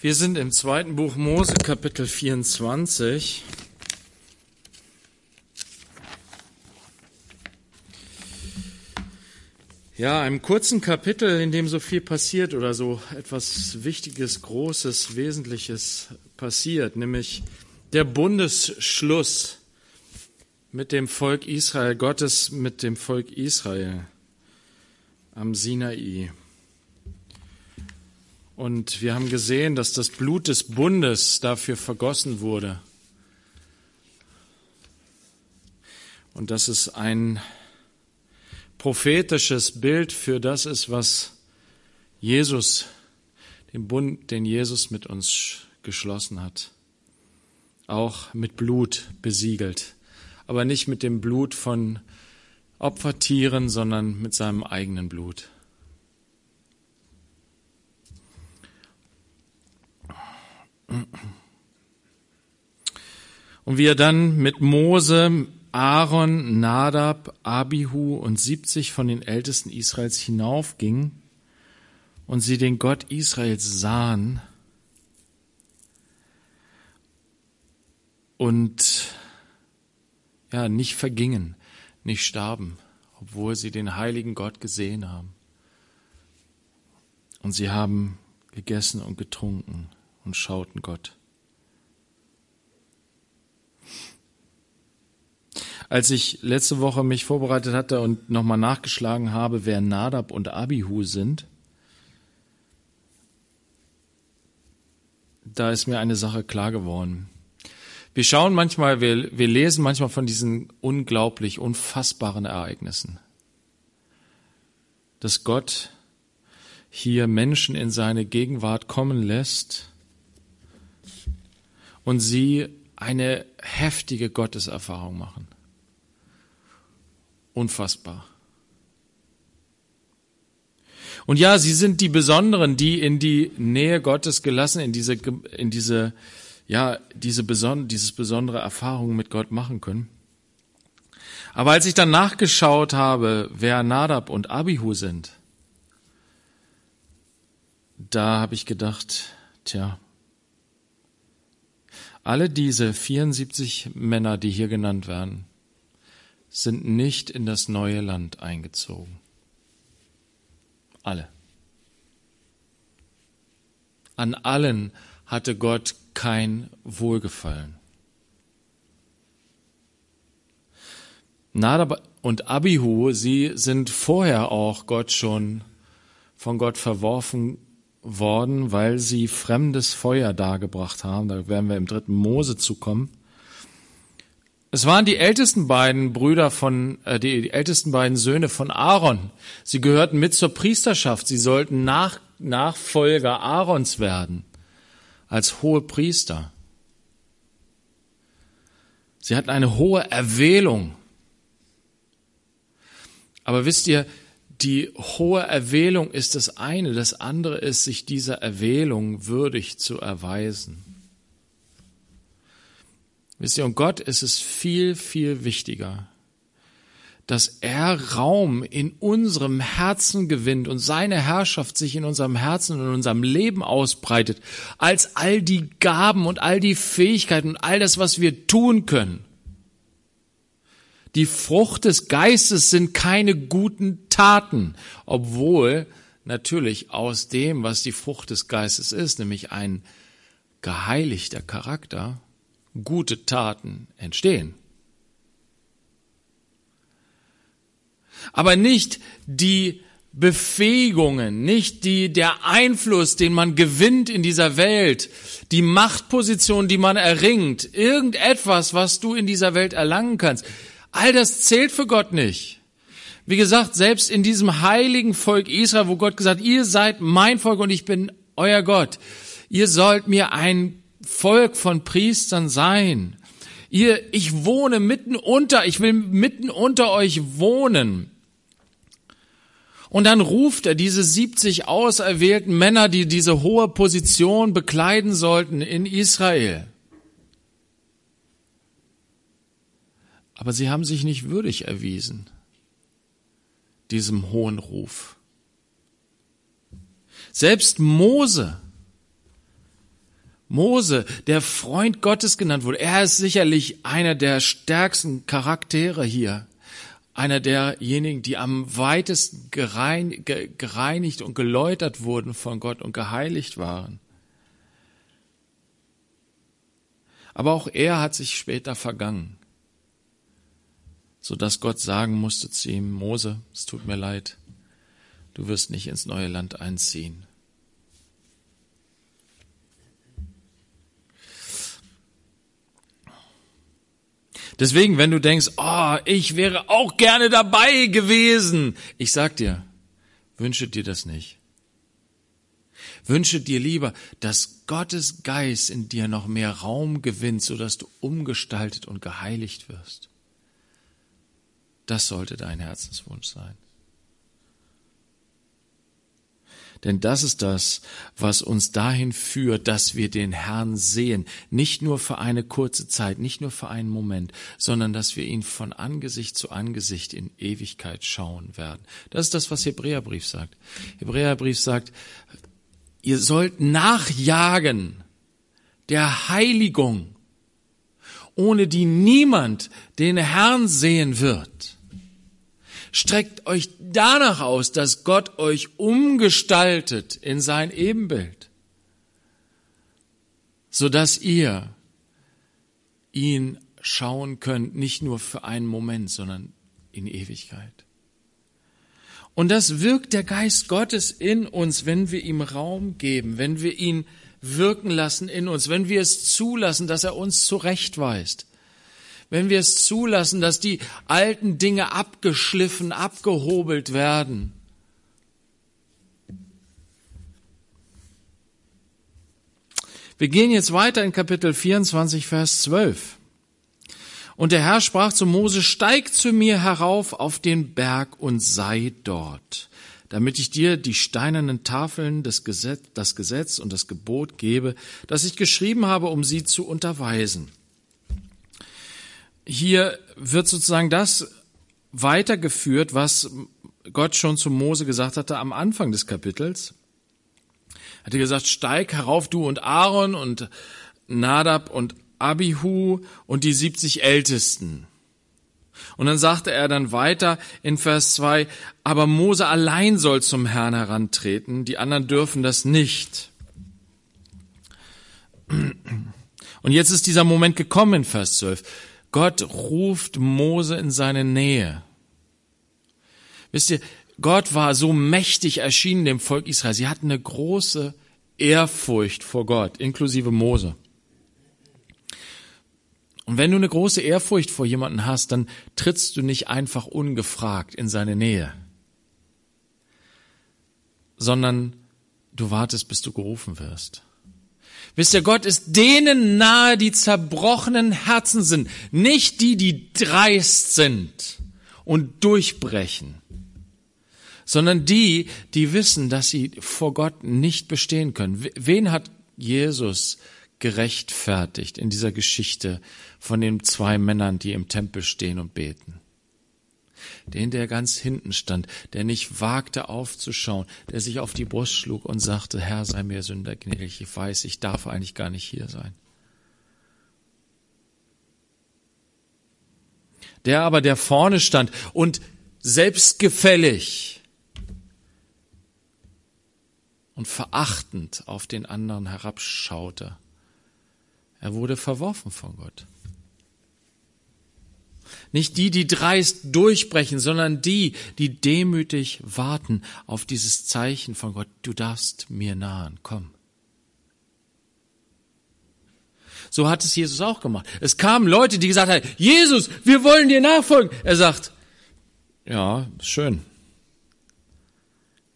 Wir sind im zweiten Buch Mose, Kapitel 24. Ja, einem kurzen Kapitel, in dem so viel passiert oder so etwas Wichtiges, Großes, Wesentliches passiert, nämlich der Bundesschluss mit dem Volk Israel, Gottes mit dem Volk Israel am Sinai. Und wir haben gesehen, dass das Blut des Bundes dafür vergossen wurde. Und dass es ein prophetisches Bild für das ist, was Jesus, den Bund, den Jesus mit uns geschlossen hat. Auch mit Blut besiegelt. Aber nicht mit dem Blut von Opfertieren, sondern mit seinem eigenen Blut. Und wie er dann mit Mose, Aaron, Nadab, Abihu und 70 von den Ältesten Israels hinaufging und sie den Gott Israels sahen und ja, nicht vergingen, nicht starben, obwohl sie den heiligen Gott gesehen haben. Und sie haben gegessen und getrunken und schauten Gott. Als ich letzte Woche mich vorbereitet hatte und nochmal nachgeschlagen habe, wer Nadab und Abihu sind, da ist mir eine Sache klar geworden. Wir schauen manchmal, wir, wir lesen manchmal von diesen unglaublich, unfassbaren Ereignissen. Dass Gott hier Menschen in seine Gegenwart kommen lässt und sie eine heftige Gotteserfahrung machen. Unfassbar. Und ja, sie sind die Besonderen, die in die Nähe Gottes gelassen, in diese, in diese, ja, diese beson dieses besondere Erfahrung mit Gott machen können. Aber als ich dann nachgeschaut habe, wer Nadab und Abihu sind, da habe ich gedacht, tja, alle diese 74 Männer, die hier genannt werden, sind nicht in das neue Land eingezogen. Alle. An allen hatte Gott kein Wohlgefallen. Nadab und Abihu, sie sind vorher auch Gott schon von Gott verworfen worden, weil sie fremdes Feuer dargebracht haben. Da werden wir im dritten Mose zukommen. Es waren die ältesten beiden Brüder von, äh, die, die ältesten beiden Söhne von Aaron. Sie gehörten mit zur Priesterschaft. Sie sollten Nach, Nachfolger Aarons werden als hohe Priester. Sie hatten eine hohe Erwählung. Aber wisst ihr, die hohe Erwählung ist das eine, das andere ist, sich dieser Erwählung würdig zu erweisen. Wisst ihr, und Gott ist es viel, viel wichtiger, dass er Raum in unserem Herzen gewinnt und seine Herrschaft sich in unserem Herzen und in unserem Leben ausbreitet, als all die Gaben und all die Fähigkeiten und all das, was wir tun können. Die Frucht des Geistes sind keine guten Taten, obwohl natürlich aus dem, was die Frucht des Geistes ist, nämlich ein geheiligter Charakter, gute Taten entstehen. Aber nicht die Befähigungen, nicht die, der Einfluss, den man gewinnt in dieser Welt, die Machtposition, die man erringt, irgendetwas, was du in dieser Welt erlangen kannst. All das zählt für Gott nicht. Wie gesagt, selbst in diesem heiligen Volk Israel, wo Gott gesagt, ihr seid mein Volk und ich bin euer Gott. Ihr sollt mir ein Volk von Priestern sein. Ihr, ich wohne mitten unter, ich will mitten unter euch wohnen. Und dann ruft er diese 70 auserwählten Männer, die diese hohe Position bekleiden sollten in Israel. Aber sie haben sich nicht würdig erwiesen, diesem hohen Ruf. Selbst Mose Mose, der Freund Gottes genannt wurde, er ist sicherlich einer der stärksten Charaktere hier. Einer derjenigen, die am weitesten gereinigt und geläutert wurden von Gott und geheiligt waren. Aber auch er hat sich später vergangen, so dass Gott sagen musste zu ihm, Mose, es tut mir leid, du wirst nicht ins neue Land einziehen. Deswegen, wenn du denkst, oh, ich wäre auch gerne dabei gewesen, ich sag dir, wünsche dir das nicht. Wünsche dir lieber, dass Gottes Geist in dir noch mehr Raum gewinnt, sodass du umgestaltet und geheiligt wirst. Das sollte dein Herzenswunsch sein. Denn das ist das, was uns dahin führt, dass wir den Herrn sehen. Nicht nur für eine kurze Zeit, nicht nur für einen Moment, sondern dass wir ihn von Angesicht zu Angesicht in Ewigkeit schauen werden. Das ist das, was Hebräerbrief sagt. Hebräerbrief sagt, ihr sollt nachjagen der Heiligung, ohne die niemand den Herrn sehen wird. Streckt euch danach aus, dass Gott euch umgestaltet in sein Ebenbild, so dass ihr ihn schauen könnt, nicht nur für einen Moment, sondern in Ewigkeit. Und das wirkt der Geist Gottes in uns, wenn wir ihm Raum geben, wenn wir ihn wirken lassen in uns, wenn wir es zulassen, dass er uns zurechtweist wenn wir es zulassen, dass die alten Dinge abgeschliffen, abgehobelt werden. Wir gehen jetzt weiter in Kapitel 24, Vers 12. Und der Herr sprach zu Mose, steig zu mir herauf auf den Berg und sei dort, damit ich dir die steinernen Tafeln, des Gesetz, das Gesetz und das Gebot gebe, das ich geschrieben habe, um sie zu unterweisen hier wird sozusagen das weitergeführt, was Gott schon zu Mose gesagt hatte am Anfang des Kapitels. Er hatte gesagt, steig herauf du und Aaron und Nadab und Abihu und die 70 Ältesten. Und dann sagte er dann weiter in Vers 2, aber Mose allein soll zum Herrn herantreten, die anderen dürfen das nicht. Und jetzt ist dieser Moment gekommen in Vers 12. Gott ruft Mose in seine Nähe. Wisst ihr, Gott war so mächtig erschienen dem Volk Israel. Sie hatten eine große Ehrfurcht vor Gott, inklusive Mose. Und wenn du eine große Ehrfurcht vor jemanden hast, dann trittst du nicht einfach ungefragt in seine Nähe, sondern du wartest, bis du gerufen wirst. Wisst ihr, Gott ist denen nahe, die zerbrochenen Herzen sind, nicht die, die dreist sind und durchbrechen, sondern die, die wissen, dass sie vor Gott nicht bestehen können. Wen hat Jesus gerechtfertigt in dieser Geschichte von den zwei Männern, die im Tempel stehen und beten? Den, der ganz hinten stand, der nicht wagte aufzuschauen, der sich auf die Brust schlug und sagte, Herr, sei mir Sünder gnädig, ich weiß, ich darf eigentlich gar nicht hier sein. Der aber, der vorne stand und selbstgefällig und verachtend auf den anderen herabschaute, er wurde verworfen von Gott. Nicht die, die dreist durchbrechen, sondern die, die demütig warten auf dieses Zeichen von Gott. Du darfst mir nahen, komm. So hat es Jesus auch gemacht. Es kamen Leute, die gesagt haben, Jesus, wir wollen dir nachfolgen. Er sagt, ja, schön.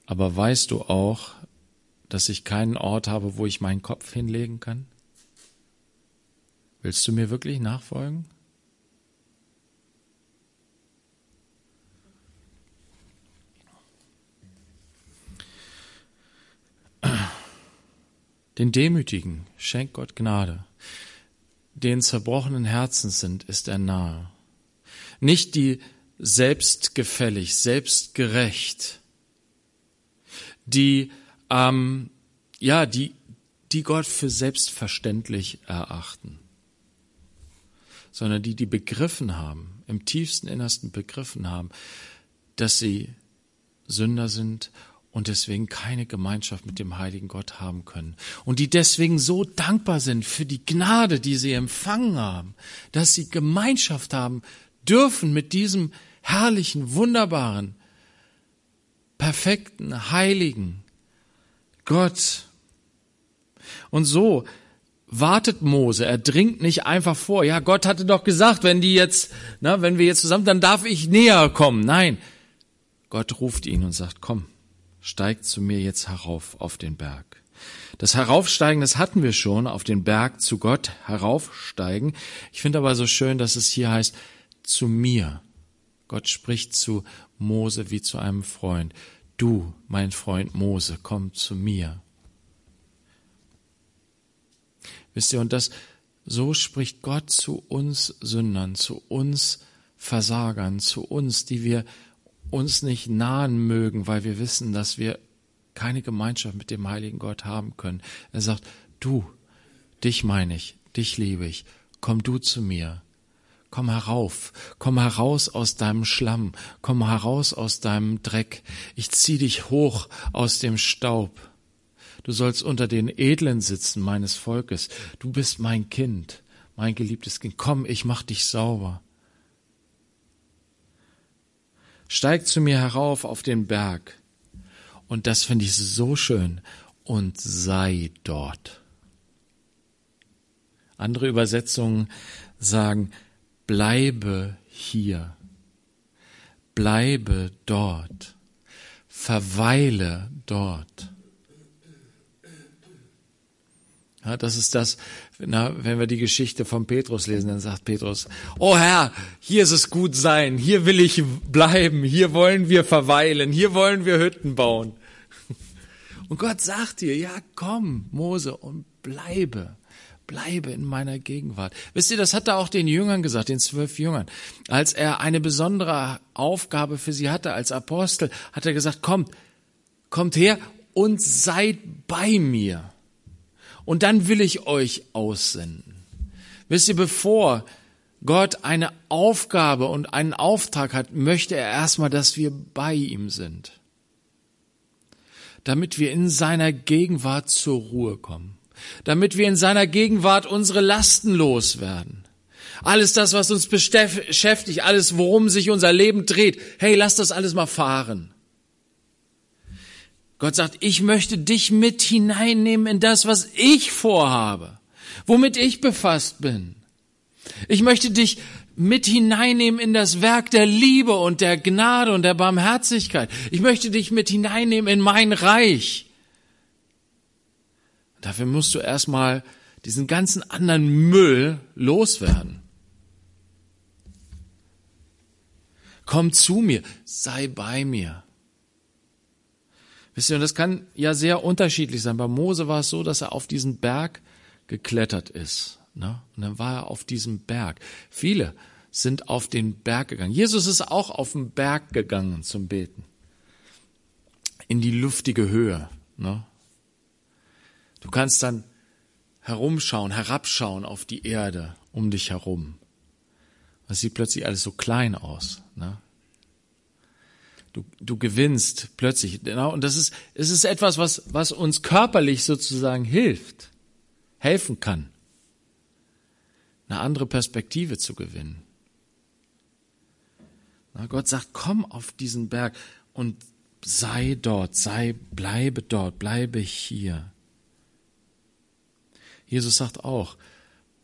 Aber weißt du auch, dass ich keinen Ort habe, wo ich meinen Kopf hinlegen kann? Willst du mir wirklich nachfolgen? Den Demütigen schenkt Gott Gnade. Den zerbrochenen Herzen sind, ist er nahe. Nicht die selbstgefällig, selbstgerecht, die, ähm, ja, die, die Gott für selbstverständlich erachten, sondern die, die begriffen haben, im tiefsten Innersten begriffen haben, dass sie Sünder sind und deswegen keine Gemeinschaft mit dem heiligen Gott haben können. Und die deswegen so dankbar sind für die Gnade, die sie empfangen haben, dass sie Gemeinschaft haben dürfen mit diesem herrlichen, wunderbaren, perfekten, heiligen Gott. Und so wartet Mose, er dringt nicht einfach vor. Ja, Gott hatte doch gesagt, wenn die jetzt, na, wenn wir jetzt zusammen, dann darf ich näher kommen. Nein. Gott ruft ihn und sagt, komm, steigt zu mir jetzt herauf auf den Berg. Das Heraufsteigen, das hatten wir schon, auf den Berg zu Gott heraufsteigen. Ich finde aber so schön, dass es hier heißt, zu mir. Gott spricht zu Mose wie zu einem Freund. Du, mein Freund Mose, komm zu mir. Wisst ihr, und das, so spricht Gott zu uns Sündern, zu uns Versagern, zu uns, die wir uns nicht nahen mögen, weil wir wissen, dass wir keine Gemeinschaft mit dem heiligen Gott haben können. Er sagt, du, dich meine ich, dich liebe ich, komm du zu mir. Komm herauf, komm heraus aus deinem Schlamm, komm heraus aus deinem Dreck. Ich zieh dich hoch aus dem Staub. Du sollst unter den Edlen sitzen meines Volkes. Du bist mein Kind, mein geliebtes Kind. Komm, ich mach dich sauber. Steig zu mir herauf auf den Berg. Und das finde ich so schön. Und sei dort. Andere Übersetzungen sagen, bleibe hier. Bleibe dort. Verweile dort. Ja, das ist das, na, wenn wir die Geschichte von Petrus lesen, dann sagt Petrus, oh Herr, hier ist es gut sein, hier will ich bleiben, hier wollen wir verweilen, hier wollen wir Hütten bauen. Und Gott sagt dir, ja komm, Mose, und bleibe, bleibe in meiner Gegenwart. Wisst ihr, das hat er auch den Jüngern gesagt, den zwölf Jüngern. Als er eine besondere Aufgabe für sie hatte als Apostel, hat er gesagt, kommt, kommt her und seid bei mir und dann will ich euch aussenden. Wisst ihr, bevor Gott eine Aufgabe und einen Auftrag hat, möchte er erstmal, dass wir bei ihm sind. Damit wir in seiner Gegenwart zur Ruhe kommen. Damit wir in seiner Gegenwart unsere Lasten loswerden. Alles das, was uns beschäftigt, alles, worum sich unser Leben dreht. Hey, lass das alles mal fahren. Gott sagt, ich möchte dich mit hineinnehmen in das, was ich vorhabe, womit ich befasst bin. Ich möchte dich mit hineinnehmen in das Werk der Liebe und der Gnade und der Barmherzigkeit. Ich möchte dich mit hineinnehmen in mein Reich. Dafür musst du erstmal diesen ganzen anderen Müll loswerden. Komm zu mir, sei bei mir. Wisst ihr, und das kann ja sehr unterschiedlich sein. Bei Mose war es so, dass er auf diesen Berg geklettert ist. Ne? Und dann war er auf diesem Berg. Viele sind auf den Berg gegangen. Jesus ist auch auf den Berg gegangen zum Beten. In die luftige Höhe. Ne? Du kannst dann herumschauen, herabschauen auf die Erde um dich herum. Es sieht plötzlich alles so klein aus. Ne? Du, du gewinnst plötzlich. Genau. Und das ist, es ist etwas, was, was uns körperlich sozusagen hilft, helfen kann, eine andere Perspektive zu gewinnen. Na, Gott sagt, komm auf diesen Berg und sei dort, sei, bleibe dort, bleibe hier. Jesus sagt auch,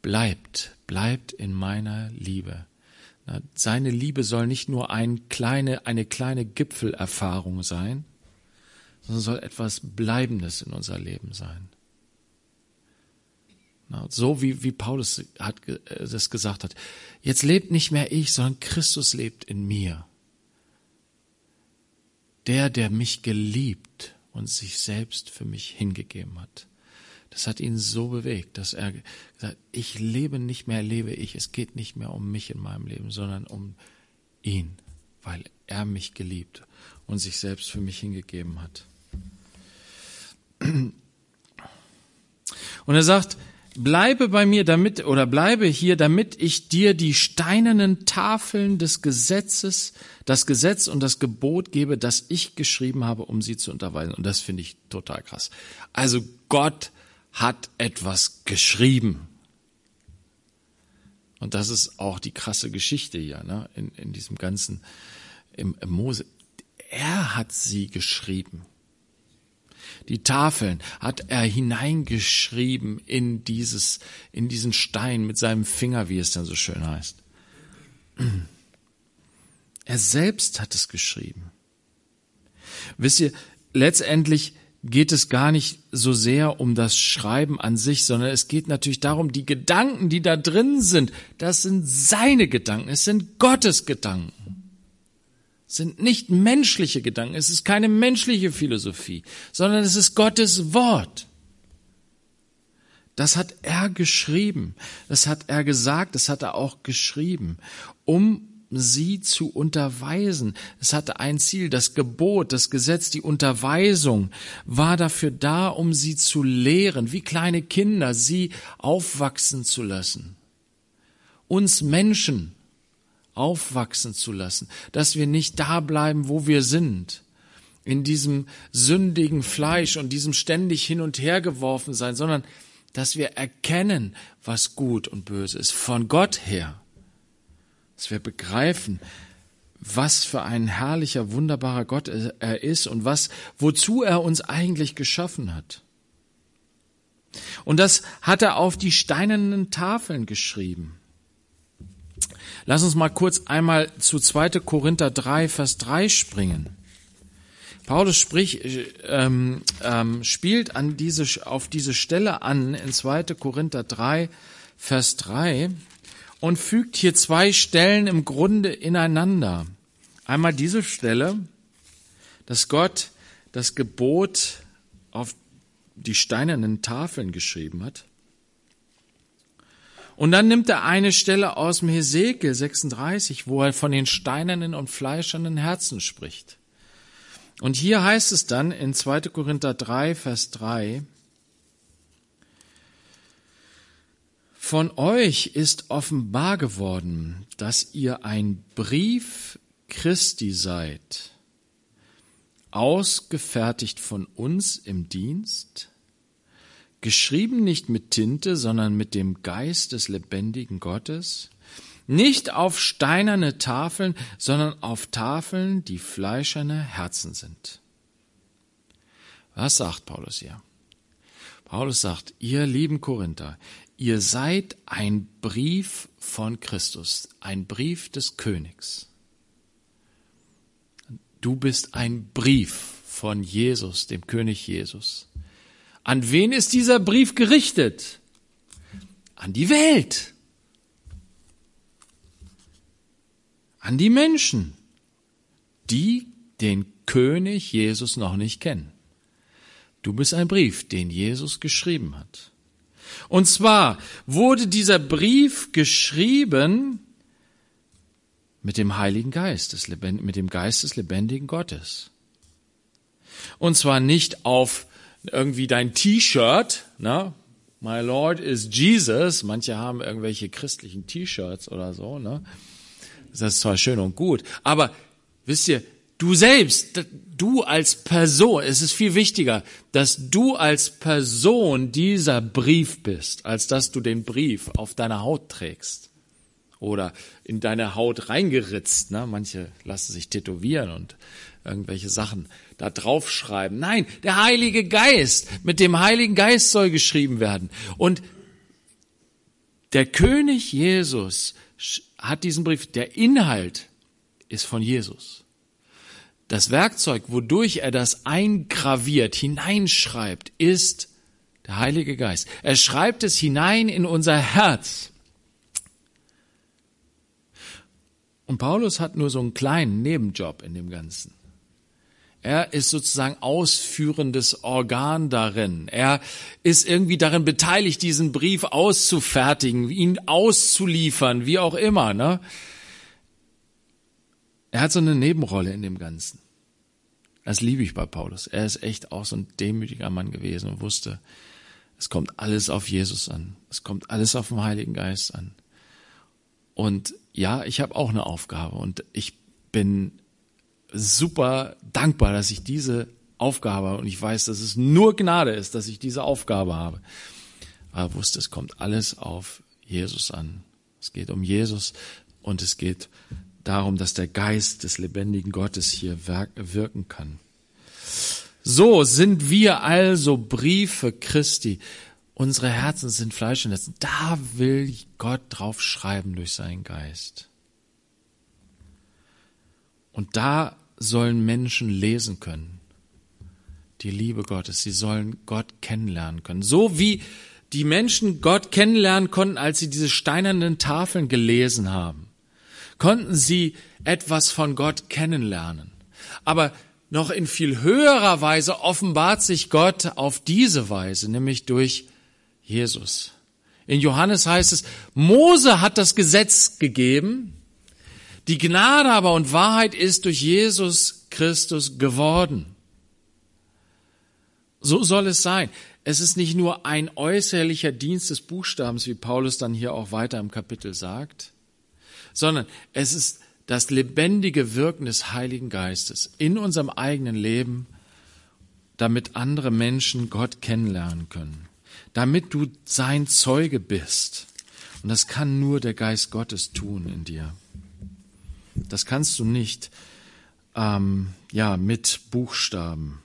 bleibt, bleibt in meiner Liebe. Seine Liebe soll nicht nur ein kleine, eine kleine Gipfelerfahrung sein, sondern soll etwas Bleibendes in unser Leben sein. So wie, wie Paulus hat, das gesagt hat. Jetzt lebt nicht mehr ich, sondern Christus lebt in mir. Der, der mich geliebt und sich selbst für mich hingegeben hat. Das hat ihn so bewegt, dass er gesagt, ich lebe nicht mehr, lebe ich. Es geht nicht mehr um mich in meinem Leben, sondern um ihn, weil er mich geliebt und sich selbst für mich hingegeben hat. Und er sagt, bleibe bei mir damit oder bleibe hier, damit ich dir die steinernen Tafeln des Gesetzes, das Gesetz und das Gebot gebe, das ich geschrieben habe, um sie zu unterweisen. Und das finde ich total krass. Also Gott hat etwas geschrieben. Und das ist auch die krasse Geschichte hier, ne? in, in diesem ganzen im, im Mose. Er hat sie geschrieben. Die Tafeln hat er hineingeschrieben in dieses, in diesen Stein mit seinem Finger, wie es dann so schön heißt. Er selbst hat es geschrieben. Wisst ihr, letztendlich geht es gar nicht so sehr um das Schreiben an sich, sondern es geht natürlich darum, die Gedanken, die da drin sind, das sind seine Gedanken, es sind Gottes Gedanken sind nicht menschliche Gedanken, es ist keine menschliche Philosophie, sondern es ist Gottes Wort. Das hat er geschrieben, das hat er gesagt, das hat er auch geschrieben, um sie zu unterweisen. Es hatte ein Ziel, das Gebot, das Gesetz, die Unterweisung war dafür da, um sie zu lehren, wie kleine Kinder, sie aufwachsen zu lassen. Uns Menschen aufwachsen zu lassen, dass wir nicht da bleiben, wo wir sind, in diesem sündigen Fleisch und diesem ständig hin und her geworfen sein, sondern dass wir erkennen, was gut und böse ist, von Gott her, dass wir begreifen, was für ein herrlicher, wunderbarer Gott er ist und was, wozu er uns eigentlich geschaffen hat. Und das hat er auf die steinernen Tafeln geschrieben. Lass uns mal kurz einmal zu 2. Korinther 3, Vers 3 springen. Paulus sprich, ähm, ähm, spielt an diese, auf diese Stelle an in 2. Korinther 3, Vers 3 und fügt hier zwei Stellen im Grunde ineinander. Einmal diese Stelle, dass Gott das Gebot auf die steinernen Tafeln geschrieben hat. Und dann nimmt er eine Stelle aus dem Hesekiel 36, wo er von den steinernen und fleischernen Herzen spricht. Und hier heißt es dann in 2. Korinther 3, Vers 3, Von euch ist offenbar geworden, dass ihr ein Brief Christi seid, ausgefertigt von uns im Dienst, geschrieben nicht mit Tinte, sondern mit dem Geist des lebendigen Gottes, nicht auf steinerne Tafeln, sondern auf Tafeln, die fleischerne Herzen sind. Was sagt Paulus hier? Paulus sagt, ihr lieben Korinther, ihr seid ein Brief von Christus, ein Brief des Königs. Du bist ein Brief von Jesus, dem König Jesus. An wen ist dieser Brief gerichtet? An die Welt. An die Menschen, die den König Jesus noch nicht kennen. Du bist ein Brief, den Jesus geschrieben hat. Und zwar wurde dieser Brief geschrieben mit dem Heiligen Geist, mit dem Geist des lebendigen Gottes. Und zwar nicht auf irgendwie dein T-Shirt, ne? My Lord is Jesus. Manche haben irgendwelche christlichen T-Shirts oder so, ne? Das ist zwar schön und gut, aber wisst ihr, du selbst, du als Person, es ist viel wichtiger, dass du als Person dieser Brief bist, als dass du den Brief auf deiner Haut trägst oder in deine Haut reingeritzt. Ne? Manche lassen sich tätowieren und irgendwelche Sachen da draufschreiben. Nein, der Heilige Geist. Mit dem Heiligen Geist soll geschrieben werden. Und der König Jesus hat diesen Brief, der Inhalt ist von Jesus. Das Werkzeug, wodurch er das eingraviert, hineinschreibt, ist der Heilige Geist. Er schreibt es hinein in unser Herz. Und Paulus hat nur so einen kleinen Nebenjob in dem Ganzen. Er ist sozusagen ausführendes Organ darin. Er ist irgendwie darin beteiligt, diesen Brief auszufertigen, ihn auszuliefern, wie auch immer. Ne? Er hat so eine Nebenrolle in dem Ganzen. Das liebe ich bei Paulus. Er ist echt auch so ein demütiger Mann gewesen und wusste, Es kommt alles auf Jesus an. Es kommt alles auf den Heiligen Geist an. Und ja, ich habe auch eine Aufgabe und ich bin super dankbar, dass ich diese Aufgabe habe und ich weiß, dass es nur Gnade ist, dass ich diese Aufgabe habe. Aber wusste, es kommt alles auf Jesus an. Es geht um Jesus und es geht darum, dass der Geist des lebendigen Gottes hier wirken kann. So sind wir also Briefe Christi. Unsere Herzen sind Fleisch und Herzen. Da will Gott drauf schreiben durch seinen Geist. Und da sollen Menschen lesen können. Die Liebe Gottes. Sie sollen Gott kennenlernen können. So wie die Menschen Gott kennenlernen konnten, als sie diese steinernen Tafeln gelesen haben. Konnten sie etwas von Gott kennenlernen. Aber noch in viel höherer Weise offenbart sich Gott auf diese Weise, nämlich durch Jesus. In Johannes heißt es, Mose hat das Gesetz gegeben, die Gnade aber und Wahrheit ist durch Jesus Christus geworden. So soll es sein. Es ist nicht nur ein äußerlicher Dienst des Buchstabens, wie Paulus dann hier auch weiter im Kapitel sagt, sondern es ist das lebendige Wirken des Heiligen Geistes in unserem eigenen Leben, damit andere Menschen Gott kennenlernen können, damit du sein Zeuge bist. Und das kann nur der Geist Gottes tun in dir. Das kannst du nicht ähm, ja mit Buchstaben.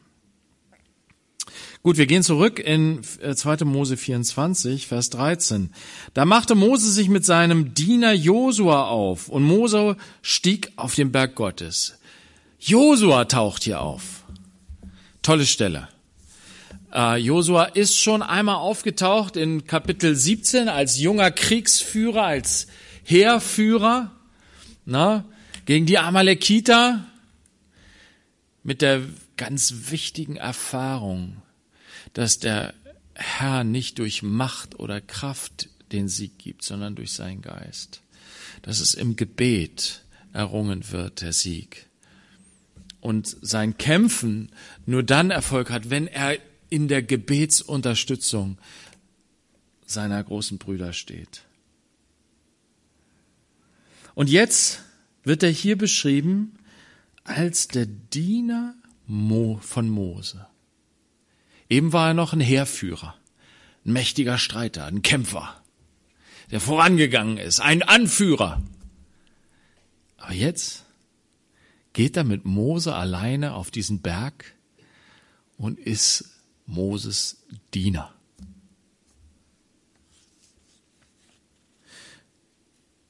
Gut, wir gehen zurück in 2. Äh, Mose 24, Vers 13. Da machte Mose sich mit seinem Diener Josua auf und Mose stieg auf den Berg Gottes. Josua taucht hier auf. Tolle Stelle. Äh, Josua ist schon einmal aufgetaucht in Kapitel 17 als junger Kriegsführer, als Heerführer na, gegen die Amalekiter mit der ganz wichtigen Erfahrung, dass der Herr nicht durch Macht oder Kraft den Sieg gibt, sondern durch seinen Geist. Dass es im Gebet errungen wird, der Sieg. Und sein Kämpfen nur dann Erfolg hat, wenn er in der Gebetsunterstützung seiner großen Brüder steht. Und jetzt wird er hier beschrieben als der Diener von Mose. Eben war er noch ein Heerführer, ein mächtiger Streiter, ein Kämpfer, der vorangegangen ist, ein Anführer. Aber jetzt geht er mit Mose alleine auf diesen Berg und ist Moses Diener.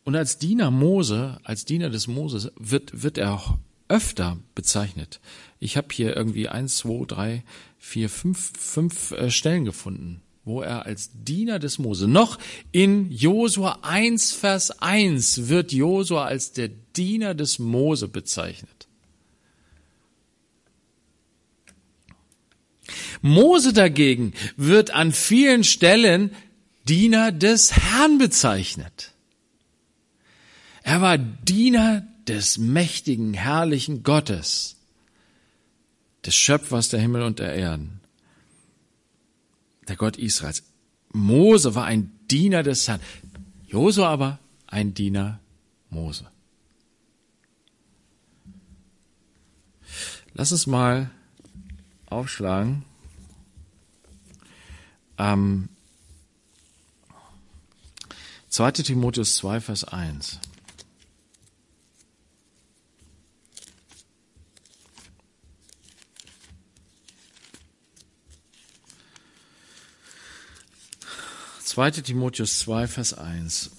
Und als Diener Mose, als Diener des Moses wird, wird er auch öfter bezeichnet. Ich habe hier irgendwie eins, zwei, drei, vier, fünf, fünf äh, Stellen gefunden, wo er als Diener des Mose, noch in Josua 1, Vers 1 wird Josua als der Diener des Mose bezeichnet. Mose dagegen wird an vielen Stellen Diener des Herrn bezeichnet. Er war Diener des mächtigen, herrlichen Gottes, des Schöpfers der Himmel und der Erden, der Gott Israels. Mose war ein Diener des Herrn, Josua aber ein Diener Mose. Lass uns mal aufschlagen. Ähm, 2. Timotheus 2, Vers 1. 2. Timotheus 2, Vers 1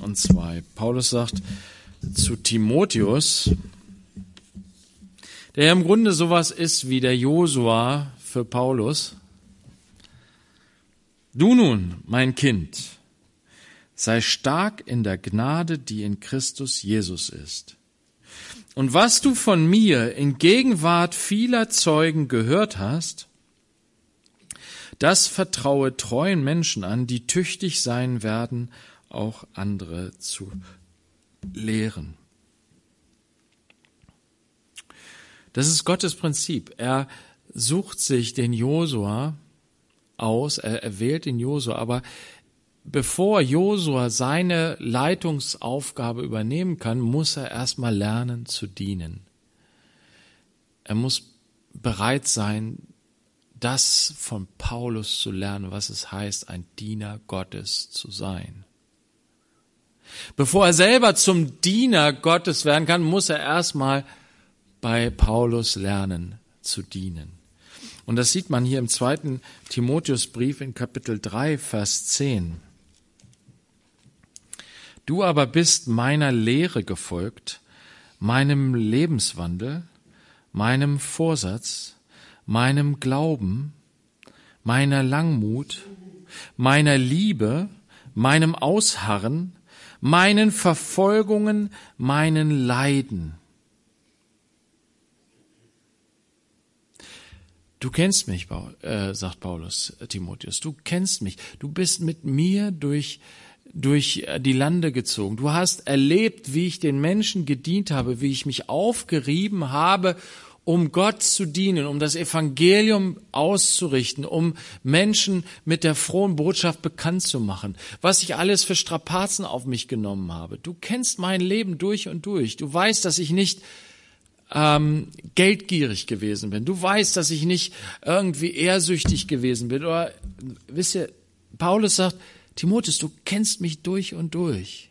und 2. Paulus sagt zu Timotheus, der im Grunde sowas ist wie der Josua für Paulus. Du nun, mein Kind, sei stark in der Gnade, die in Christus Jesus ist. Und was du von mir in Gegenwart vieler Zeugen gehört hast, das vertraue treuen Menschen an, die tüchtig sein werden, auch andere zu lehren. Das ist Gottes Prinzip. Er sucht sich den Josua aus, er, er wählt den Josua, aber bevor Josua seine Leitungsaufgabe übernehmen kann, muss er erstmal lernen zu dienen. Er muss bereit sein, das von Paulus zu lernen, was es heißt, ein Diener Gottes zu sein. Bevor er selber zum Diener Gottes werden kann, muss er erstmal bei Paulus lernen zu dienen. Und das sieht man hier im zweiten Timotheusbrief in Kapitel 3, Vers 10. Du aber bist meiner Lehre gefolgt, meinem Lebenswandel, meinem Vorsatz, meinem Glauben, meiner Langmut, meiner Liebe, meinem Ausharren, meinen Verfolgungen, meinen Leiden. Du kennst mich, äh, sagt Paulus äh, Timotheus, du kennst mich, du bist mit mir durch durch äh, die Lande gezogen. Du hast erlebt, wie ich den Menschen gedient habe, wie ich mich aufgerieben habe, um Gott zu dienen, um das Evangelium auszurichten, um Menschen mit der frohen Botschaft bekannt zu machen, was ich alles für Strapazen auf mich genommen habe. Du kennst mein Leben durch und durch. Du weißt, dass ich nicht ähm, geldgierig gewesen bin. Du weißt, dass ich nicht irgendwie ehrsüchtig gewesen bin. Oder wisst ihr, Paulus sagt, Timotheus, du kennst mich durch und durch.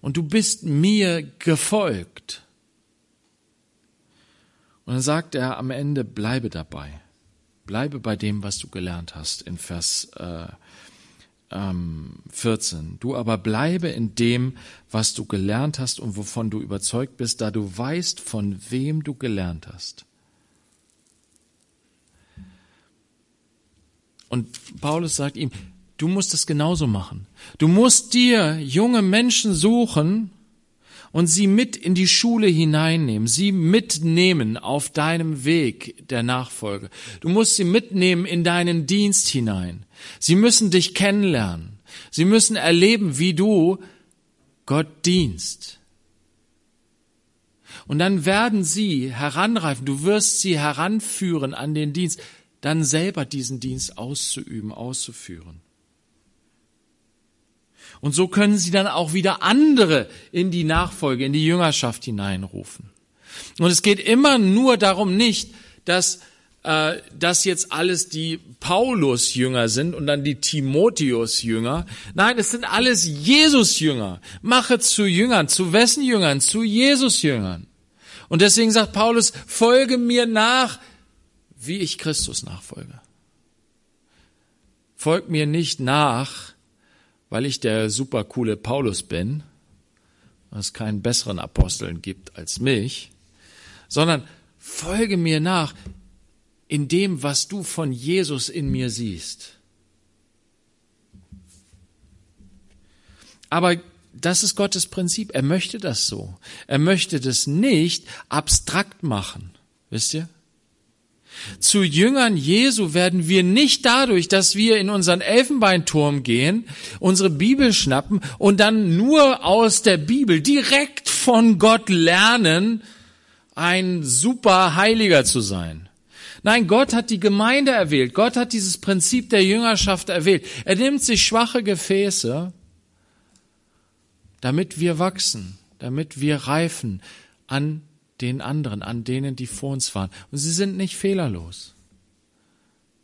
Und du bist mir gefolgt. Und dann sagt er am Ende, bleibe dabei. Bleibe bei dem, was du gelernt hast in Vers äh, ähm, 14. Du aber bleibe in dem, was du gelernt hast und wovon du überzeugt bist, da du weißt, von wem du gelernt hast. Und Paulus sagt ihm, du musst es genauso machen. Du musst dir junge Menschen suchen, und sie mit in die Schule hineinnehmen, sie mitnehmen auf deinem Weg der Nachfolge. Du musst sie mitnehmen in deinen Dienst hinein. Sie müssen dich kennenlernen. Sie müssen erleben, wie du Gott dienst. Und dann werden sie heranreifen, du wirst sie heranführen an den Dienst, dann selber diesen Dienst auszuüben, auszuführen. Und so können sie dann auch wieder andere in die Nachfolge, in die Jüngerschaft hineinrufen. Und es geht immer nur darum nicht, dass äh, dass jetzt alles die Paulus-Jünger sind und dann die Timotheus-Jünger. Nein, es sind alles Jesus-Jünger. Mache zu Jüngern. Zu wessen Jüngern? Zu Jesus-Jüngern. Und deswegen sagt Paulus, folge mir nach, wie ich Christus nachfolge. Folg mir nicht nach, weil ich der super coole Paulus bin, es keinen besseren Aposteln gibt als mich, sondern folge mir nach in dem, was du von Jesus in mir siehst. Aber das ist Gottes Prinzip. Er möchte das so. Er möchte das nicht abstrakt machen. Wisst ihr? Zu Jüngern Jesu werden wir nicht dadurch, dass wir in unseren Elfenbeinturm gehen, unsere Bibel schnappen und dann nur aus der Bibel direkt von Gott lernen, ein super Heiliger zu sein. Nein, Gott hat die Gemeinde erwählt. Gott hat dieses Prinzip der Jüngerschaft erwählt. Er nimmt sich schwache Gefäße, damit wir wachsen, damit wir reifen an den anderen, an denen, die vor uns waren. Und sie sind nicht fehlerlos.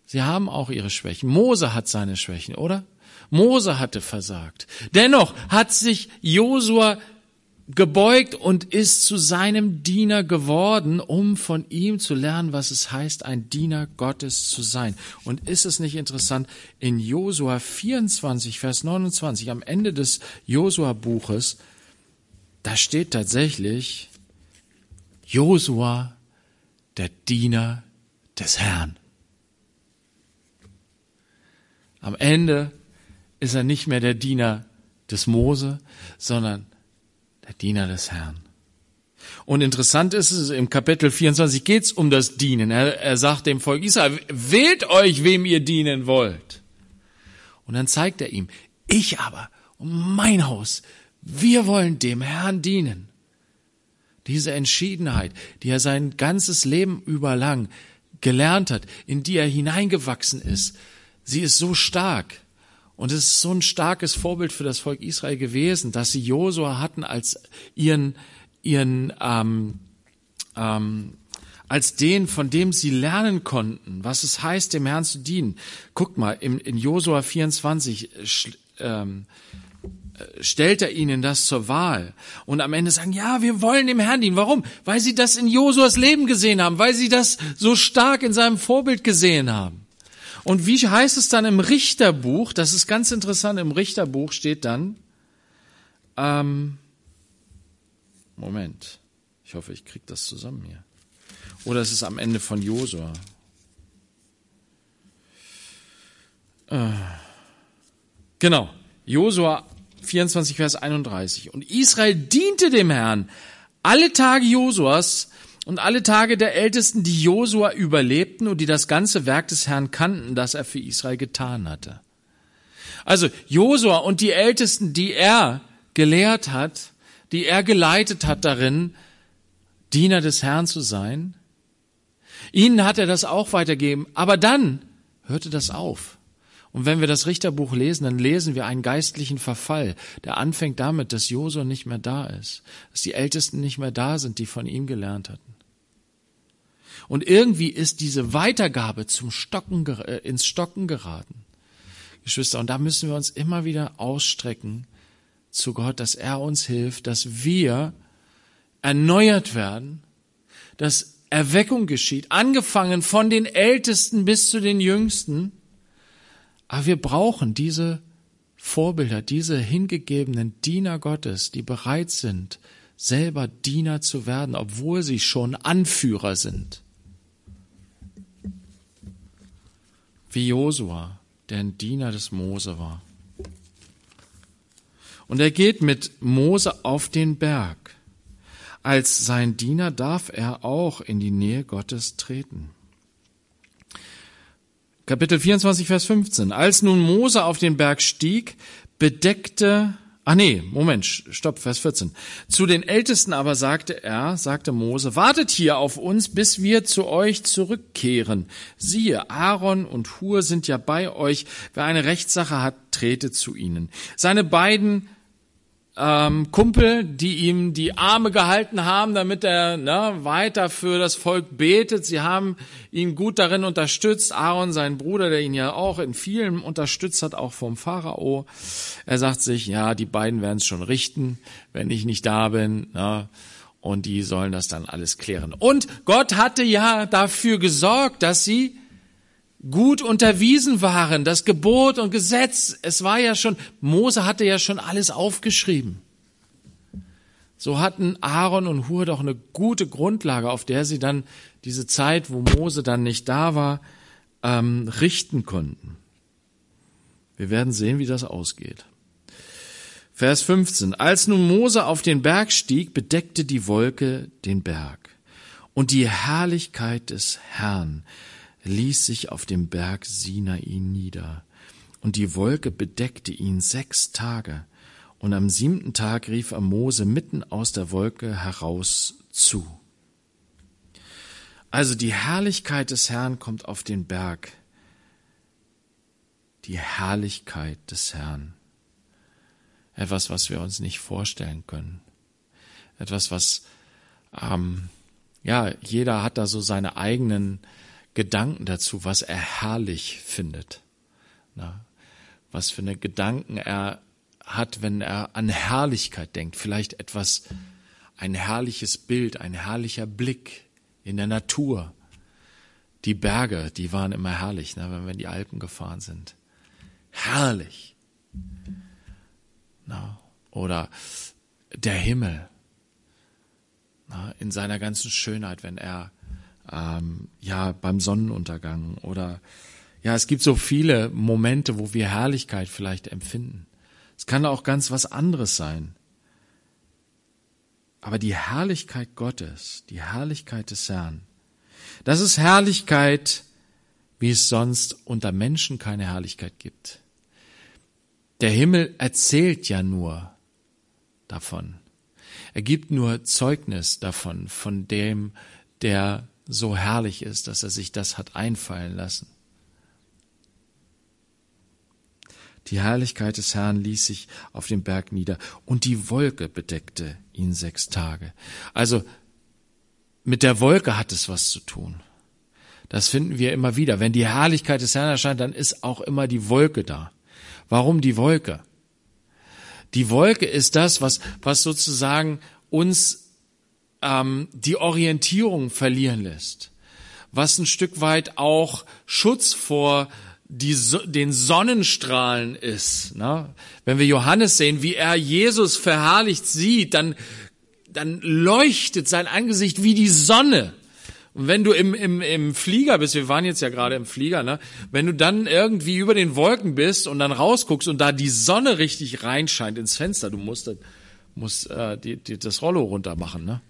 Sie haben auch ihre Schwächen. Mose hat seine Schwächen, oder? Mose hatte versagt. Dennoch hat sich Josua gebeugt und ist zu seinem Diener geworden, um von ihm zu lernen, was es heißt, ein Diener Gottes zu sein. Und ist es nicht interessant, in Josua 24, Vers 29, am Ende des Josua-Buches, da steht tatsächlich, Josua, der Diener des Herrn. Am Ende ist er nicht mehr der Diener des Mose, sondern der Diener des Herrn. Und interessant ist es, im Kapitel 24 geht es um das Dienen. Er, er sagt dem Volk Israel, wählt euch, wem ihr dienen wollt. Und dann zeigt er ihm, ich aber und mein Haus, wir wollen dem Herrn dienen. Diese Entschiedenheit, die er sein ganzes Leben über lang gelernt hat, in die er hineingewachsen ist, sie ist so stark. Und es ist so ein starkes Vorbild für das Volk Israel gewesen, dass sie Josua hatten als ihren, ihren ähm, ähm, als den, von dem sie lernen konnten, was es heißt, dem Herrn zu dienen. Guckt mal, in, in Josua 24 ähm, äh, stellt er ihnen das zur Wahl. Und am Ende sagen, ja, wir wollen dem Herrn dienen. Warum? Weil sie das in Josuas Leben gesehen haben, weil sie das so stark in seinem Vorbild gesehen haben. Und wie heißt es dann im Richterbuch? Das ist ganz interessant. Im Richterbuch steht dann, ähm, Moment, ich hoffe, ich krieg das zusammen hier. Oder es ist am Ende von Josua. Äh, genau, Josua 24, Vers 31. Und Israel diente dem Herrn alle Tage Josuas und alle Tage der Ältesten, die Josua überlebten und die das ganze Werk des Herrn kannten, das er für Israel getan hatte. Also Josua und die Ältesten, die er gelehrt hat, die er geleitet hat darin, Diener des Herrn zu sein, ihnen hat er das auch weitergegeben. Aber dann hörte das auf. Und wenn wir das Richterbuch lesen, dann lesen wir einen geistlichen Verfall, der anfängt damit, dass Josua nicht mehr da ist, dass die Ältesten nicht mehr da sind, die von ihm gelernt hatten. Und irgendwie ist diese Weitergabe zum Stocken, äh, ins Stocken geraten. Geschwister, und da müssen wir uns immer wieder ausstrecken zu Gott, dass er uns hilft, dass wir erneuert werden, dass Erweckung geschieht, angefangen von den Ältesten bis zu den Jüngsten, aber wir brauchen diese Vorbilder, diese hingegebenen Diener Gottes, die bereit sind, selber Diener zu werden, obwohl sie schon Anführer sind. Wie Josua, der ein Diener des Mose war. Und er geht mit Mose auf den Berg. Als sein Diener darf er auch in die Nähe Gottes treten. Kapitel 24, Vers 15. Als nun Mose auf den Berg stieg, bedeckte, ah nee, Moment, stopp, Vers 14. Zu den Ältesten aber sagte er, sagte Mose, wartet hier auf uns, bis wir zu euch zurückkehren. Siehe, Aaron und Hur sind ja bei euch. Wer eine Rechtssache hat, trete zu ihnen. Seine beiden ähm, Kumpel, die ihm die Arme gehalten haben, damit er ne, weiter für das Volk betet. Sie haben ihn gut darin unterstützt. Aaron, sein Bruder, der ihn ja auch in vielen unterstützt hat, auch vom Pharao. Er sagt sich, ja, die beiden werden es schon richten, wenn ich nicht da bin. Ne, und die sollen das dann alles klären. Und Gott hatte ja dafür gesorgt, dass sie gut unterwiesen waren, das Gebot und Gesetz, es war ja schon, Mose hatte ja schon alles aufgeschrieben. So hatten Aaron und Hur doch eine gute Grundlage, auf der sie dann diese Zeit, wo Mose dann nicht da war, ähm, richten konnten. Wir werden sehen, wie das ausgeht. Vers 15. Als nun Mose auf den Berg stieg, bedeckte die Wolke den Berg. Und die Herrlichkeit des Herrn ließ sich auf dem Berg Sinai nieder, und die Wolke bedeckte ihn sechs Tage, und am siebten Tag rief er Mose mitten aus der Wolke heraus zu. Also die Herrlichkeit des Herrn kommt auf den Berg. Die Herrlichkeit des Herrn. Etwas, was wir uns nicht vorstellen können. Etwas, was, ähm, ja, jeder hat da so seine eigenen Gedanken dazu, was er herrlich findet. Na, was für eine Gedanken er hat, wenn er an Herrlichkeit denkt. Vielleicht etwas, ein herrliches Bild, ein herrlicher Blick in der Natur. Die Berge, die waren immer herrlich, ne, wenn wir in die Alpen gefahren sind. Herrlich. Na, oder der Himmel. Na, in seiner ganzen Schönheit, wenn er ähm, ja beim Sonnenuntergang oder ja, es gibt so viele Momente, wo wir Herrlichkeit vielleicht empfinden. Es kann auch ganz was anderes sein. Aber die Herrlichkeit Gottes, die Herrlichkeit des Herrn, das ist Herrlichkeit, wie es sonst unter Menschen keine Herrlichkeit gibt. Der Himmel erzählt ja nur davon. Er gibt nur Zeugnis davon, von dem, der so herrlich ist, dass er sich das hat einfallen lassen. Die Herrlichkeit des Herrn ließ sich auf dem Berg nieder und die Wolke bedeckte ihn sechs Tage. Also mit der Wolke hat es was zu tun. Das finden wir immer wieder. Wenn die Herrlichkeit des Herrn erscheint, dann ist auch immer die Wolke da. Warum die Wolke? Die Wolke ist das, was, was sozusagen uns ähm, die Orientierung verlieren lässt, was ein Stück weit auch Schutz vor die, den Sonnenstrahlen ist. Ne? Wenn wir Johannes sehen, wie er Jesus verherrlicht sieht, dann, dann leuchtet sein Angesicht wie die Sonne. Und wenn du im, im, im Flieger bist, wir waren jetzt ja gerade im Flieger, ne? wenn du dann irgendwie über den Wolken bist und dann rausguckst und da die Sonne richtig reinscheint ins Fenster, du musst, musst äh, die, die, das Rollo runter machen, ne?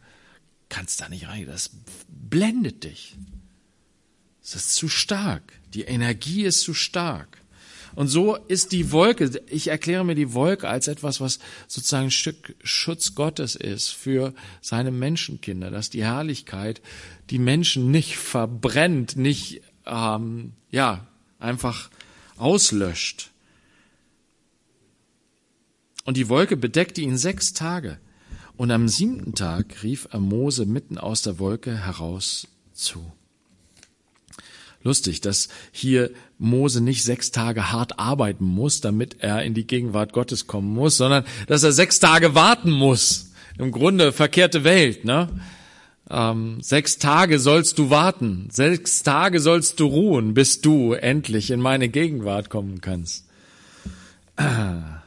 Kannst da nicht rein, das blendet dich. Das ist zu stark. Die Energie ist zu stark. Und so ist die Wolke, ich erkläre mir die Wolke als etwas, was sozusagen ein Stück Schutz Gottes ist für seine Menschenkinder, dass die Herrlichkeit die Menschen nicht verbrennt, nicht ähm, ja einfach auslöscht. Und die Wolke bedeckte ihn sechs Tage. Und am siebten Tag rief er Mose mitten aus der Wolke heraus zu lustig, dass hier Mose nicht sechs Tage hart arbeiten muss, damit er in die Gegenwart Gottes kommen muss, sondern dass er sechs Tage warten muss. Im Grunde verkehrte Welt, ne? Ähm, sechs Tage sollst du warten, sechs Tage sollst du ruhen, bis du endlich in meine Gegenwart kommen kannst.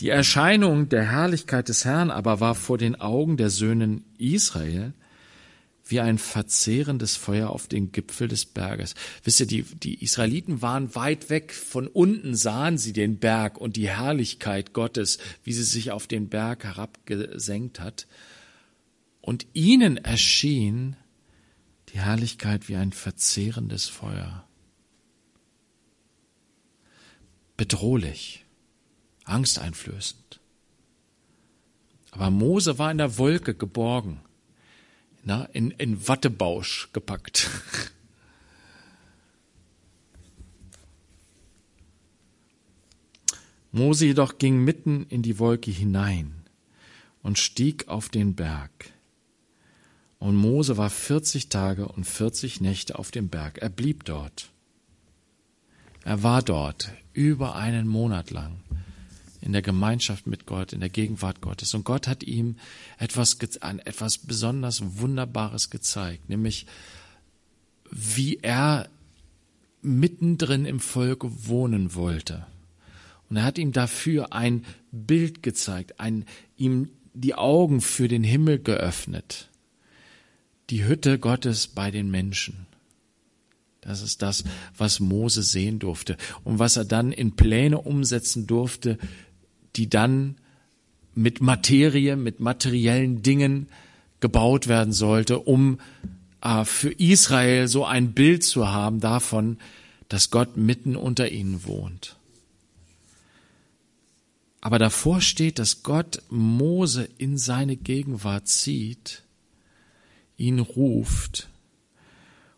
Die Erscheinung der Herrlichkeit des Herrn aber war vor den Augen der Söhnen Israel wie ein verzehrendes Feuer auf den Gipfel des Berges. Wisst ihr, die, die Israeliten waren weit weg. Von unten sahen sie den Berg und die Herrlichkeit Gottes, wie sie sich auf den Berg herabgesenkt hat. Und ihnen erschien die Herrlichkeit wie ein verzehrendes Feuer. Bedrohlich, angsteinflößend. Aber Mose war in der Wolke geborgen na, in, in Wattebausch gepackt. Mose jedoch ging mitten in die Wolke hinein und stieg auf den Berg. Und Mose war 40 Tage und 40 Nächte auf dem Berg. Er blieb dort. Er war dort über einen Monat lang in der Gemeinschaft mit Gott, in der Gegenwart Gottes. Und Gott hat ihm etwas, etwas besonders Wunderbares gezeigt, nämlich wie er mittendrin im Volk wohnen wollte. Und er hat ihm dafür ein Bild gezeigt, ein, ihm die Augen für den Himmel geöffnet. Die Hütte Gottes bei den Menschen. Das ist das, was Mose sehen durfte und was er dann in Pläne umsetzen durfte, die dann mit Materie, mit materiellen Dingen gebaut werden sollte, um äh, für Israel so ein Bild zu haben davon, dass Gott mitten unter ihnen wohnt. Aber davor steht, dass Gott Mose in seine Gegenwart zieht, ihn ruft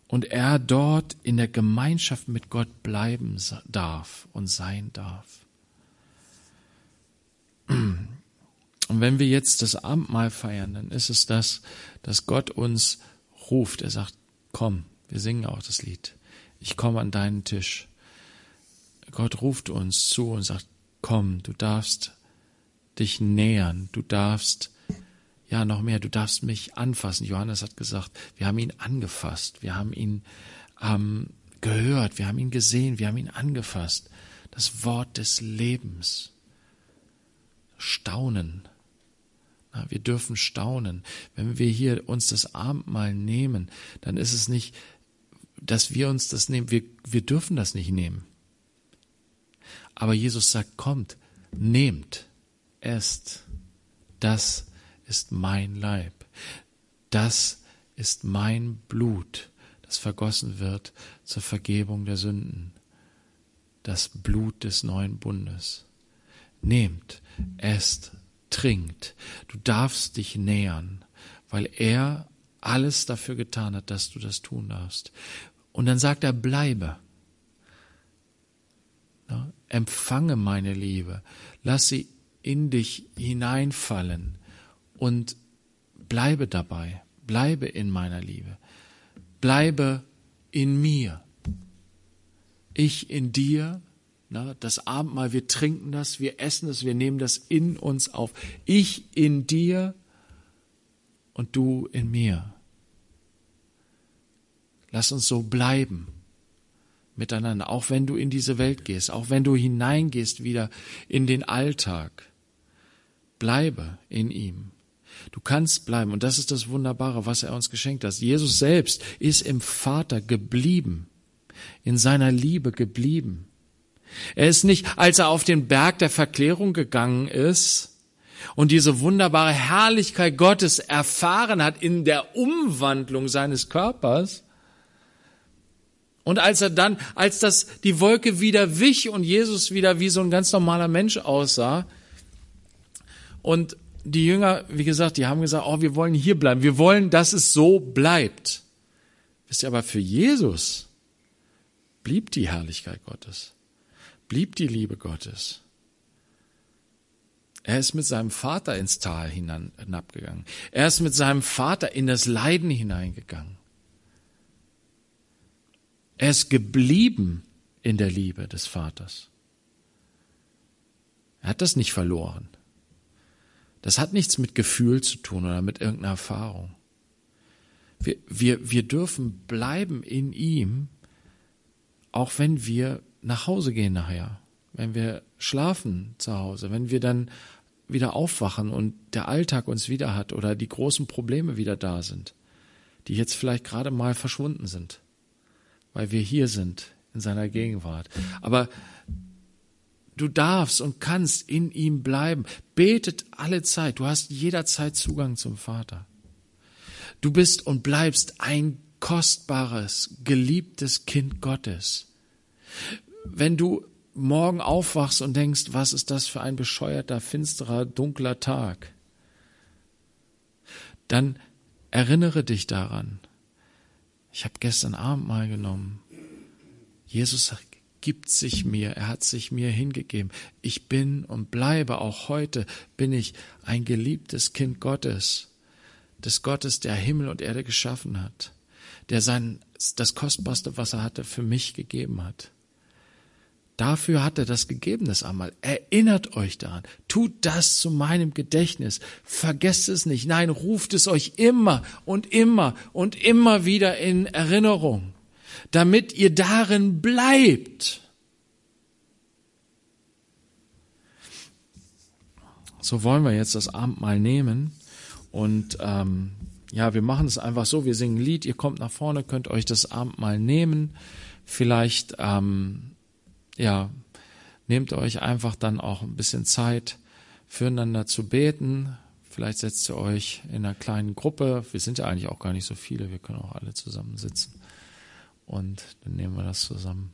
und er dort in der Gemeinschaft mit Gott bleiben darf und sein darf. Und wenn wir jetzt das Abendmahl feiern, dann ist es das, dass Gott uns ruft. Er sagt, komm, wir singen auch das Lied. Ich komme an deinen Tisch. Gott ruft uns zu und sagt, komm, du darfst dich nähern, du darfst, ja noch mehr, du darfst mich anfassen. Johannes hat gesagt, wir haben ihn angefasst, wir haben ihn ähm, gehört, wir haben ihn gesehen, wir haben ihn angefasst. Das Wort des Lebens staunen. Wir dürfen staunen. Wenn wir hier uns das Abendmahl nehmen, dann ist es nicht, dass wir uns das nehmen. Wir, wir dürfen das nicht nehmen. Aber Jesus sagt, kommt, nehmt, esst. Das ist mein Leib. Das ist mein Blut, das vergossen wird zur Vergebung der Sünden. Das Blut des neuen Bundes. Nehmt, esst, trinkt. Du darfst dich nähern, weil er alles dafür getan hat, dass du das tun darfst. Und dann sagt er, bleibe. empfange meine Liebe, lass sie in dich hineinfallen und bleibe dabei, bleibe in meiner Liebe, bleibe in mir. Ich in dir, na, das Abendmahl, wir trinken das, wir essen es, wir nehmen das in uns auf. Ich in dir und du in mir. Lass uns so bleiben miteinander, auch wenn du in diese Welt gehst, auch wenn du hineingehst wieder in den Alltag. Bleibe in ihm. Du kannst bleiben und das ist das Wunderbare, was er uns geschenkt hat. Jesus selbst ist im Vater geblieben, in seiner Liebe geblieben. Er ist nicht, als er auf den Berg der Verklärung gegangen ist, und diese wunderbare Herrlichkeit Gottes erfahren hat in der Umwandlung seines Körpers, und als er dann, als das die Wolke wieder wich und Jesus wieder wie so ein ganz normaler Mensch aussah, und die Jünger, wie gesagt, die haben gesagt, oh, wir wollen hier bleiben, wir wollen, dass es so bleibt. Wisst ihr, aber für Jesus blieb die Herrlichkeit Gottes, blieb die Liebe Gottes. Er ist mit seinem Vater ins Tal hinabgegangen. Er ist mit seinem Vater in das Leiden hineingegangen. Er ist geblieben in der Liebe des Vaters. Er hat das nicht verloren. Das hat nichts mit Gefühl zu tun oder mit irgendeiner Erfahrung. Wir, wir, wir dürfen bleiben in ihm, auch wenn wir nach Hause gehen nachher, wenn wir schlafen zu Hause, wenn wir dann wieder aufwachen und der Alltag uns wieder hat oder die großen Probleme wieder da sind, die jetzt vielleicht gerade mal verschwunden sind weil wir hier sind in seiner Gegenwart. Aber du darfst und kannst in ihm bleiben. Betet alle Zeit. Du hast jederzeit Zugang zum Vater. Du bist und bleibst ein kostbares, geliebtes Kind Gottes. Wenn du morgen aufwachst und denkst, was ist das für ein bescheuerter, finsterer, dunkler Tag, dann erinnere dich daran, ich habe gestern Abend mal genommen. Jesus gibt sich mir, er hat sich mir hingegeben. Ich bin und bleibe auch heute, bin ich ein geliebtes Kind Gottes, des Gottes, der Himmel und Erde geschaffen hat, der sein, das Kostbarste, was er hatte, für mich gegeben hat. Dafür hat er das gegeben, das einmal. Erinnert euch daran. Tut das zu meinem Gedächtnis. Vergesst es nicht. Nein, ruft es euch immer und immer und immer wieder in Erinnerung, damit ihr darin bleibt. So wollen wir jetzt das Abendmahl nehmen. Und ähm, ja, wir machen es einfach so. Wir singen ein Lied. Ihr kommt nach vorne, könnt euch das Abendmahl nehmen. Vielleicht ähm, ja, nehmt euch einfach dann auch ein bisschen Zeit, füreinander zu beten. Vielleicht setzt ihr euch in einer kleinen Gruppe. Wir sind ja eigentlich auch gar nicht so viele. Wir können auch alle zusammen sitzen. Und dann nehmen wir das zusammen.